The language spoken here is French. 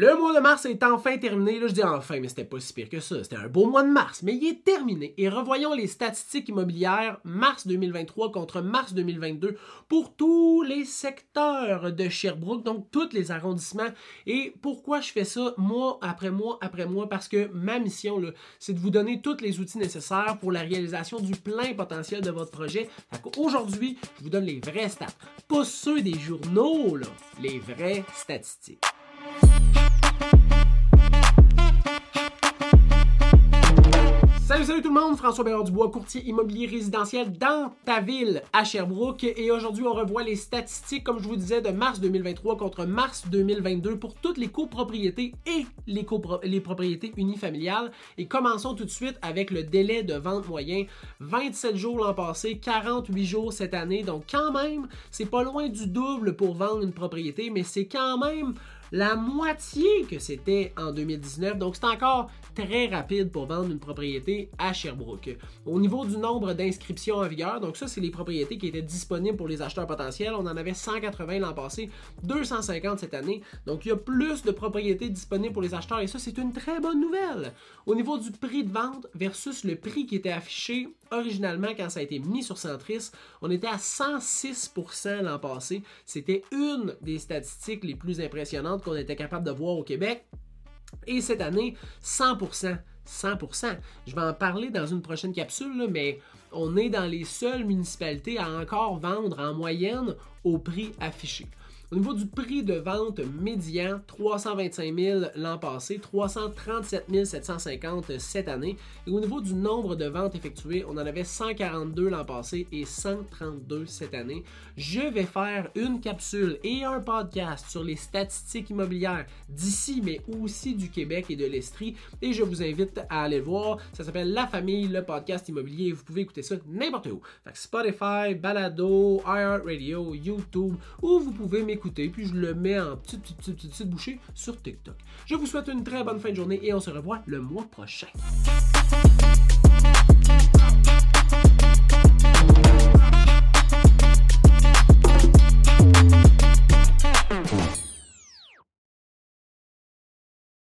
Le mois de mars est enfin terminé. Là, je dis enfin, mais c'était pas si pire que ça. C'était un beau mois de mars, mais il est terminé. Et revoyons les statistiques immobilières mars 2023 contre mars 2022 pour tous les secteurs de Sherbrooke, donc tous les arrondissements. Et pourquoi je fais ça mois après mois après mois? Parce que ma mission, c'est de vous donner tous les outils nécessaires pour la réalisation du plein potentiel de votre projet. Aujourd'hui, je vous donne les vrais stats. Pas ceux des journaux, les vraies statistiques. Salut, salut tout le monde, François Bérard Dubois, courtier immobilier résidentiel dans ta ville à Sherbrooke. Et aujourd'hui, on revoit les statistiques, comme je vous disais, de mars 2023 contre mars 2022 pour toutes les copropriétés et les, propriétés unifamiliales. Et commençons tout de suite avec le délai de vente moyen. 27 jours l'an passé, 48 jours cette année. Donc quand même, c'est pas loin du double pour vendre une propriété, mais c'est quand même la moitié que c'était en 2019. Donc, c'est encore très rapide pour vendre une propriété à Sherbrooke. Au niveau du nombre d'inscriptions en vigueur, donc ça, c'est les propriétés qui étaient disponibles pour les acheteurs potentiels. On en avait 180 l'an passé, 250 cette année. Donc, il y a plus de propriétés disponibles pour les acheteurs et ça, c'est une très bonne nouvelle. Au niveau du prix de vente versus le prix qui était affiché originalement quand ça a été mis sur Centris, on était à 106% l'an passé. C'était une des statistiques les plus impressionnantes qu'on était capable de voir au Québec. Et cette année, 100%. 100%. Je vais en parler dans une prochaine capsule, mais on est dans les seules municipalités à encore vendre en moyenne au prix affiché. Au niveau du prix de vente médian, 325 000 l'an passé, 337 750 cette année. Et au niveau du nombre de ventes effectuées, on en avait 142 l'an passé et 132 cette année. Je vais faire une capsule et un podcast sur les statistiques immobilières d'ici, mais aussi du Québec et de l'Estrie. Et je vous invite à aller voir. Ça s'appelle La Famille, le podcast immobilier. Vous pouvez écouter ça n'importe où. Spotify, Balado, iHeartRadio, YouTube, ou vous pouvez m'écouter écouter, puis je le mets en petite, petite, petite, petite bouchée sur TikTok. Je vous souhaite une très bonne fin de journée et on se revoit le mois prochain.